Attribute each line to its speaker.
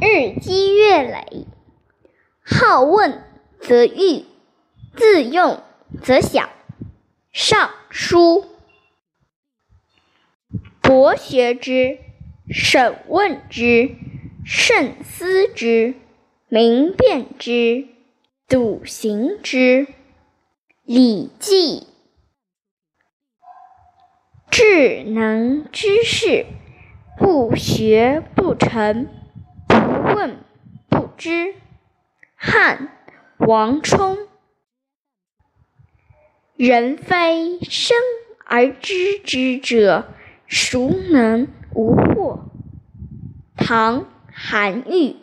Speaker 1: 日积月累，好问则愚，自用则小。尚书，博学之，审问之，慎思之，明辨之，笃行之。《礼记》智能之士，不学不成，问不知。汉王充。人非生而知之者，孰能无惑？唐韩愈。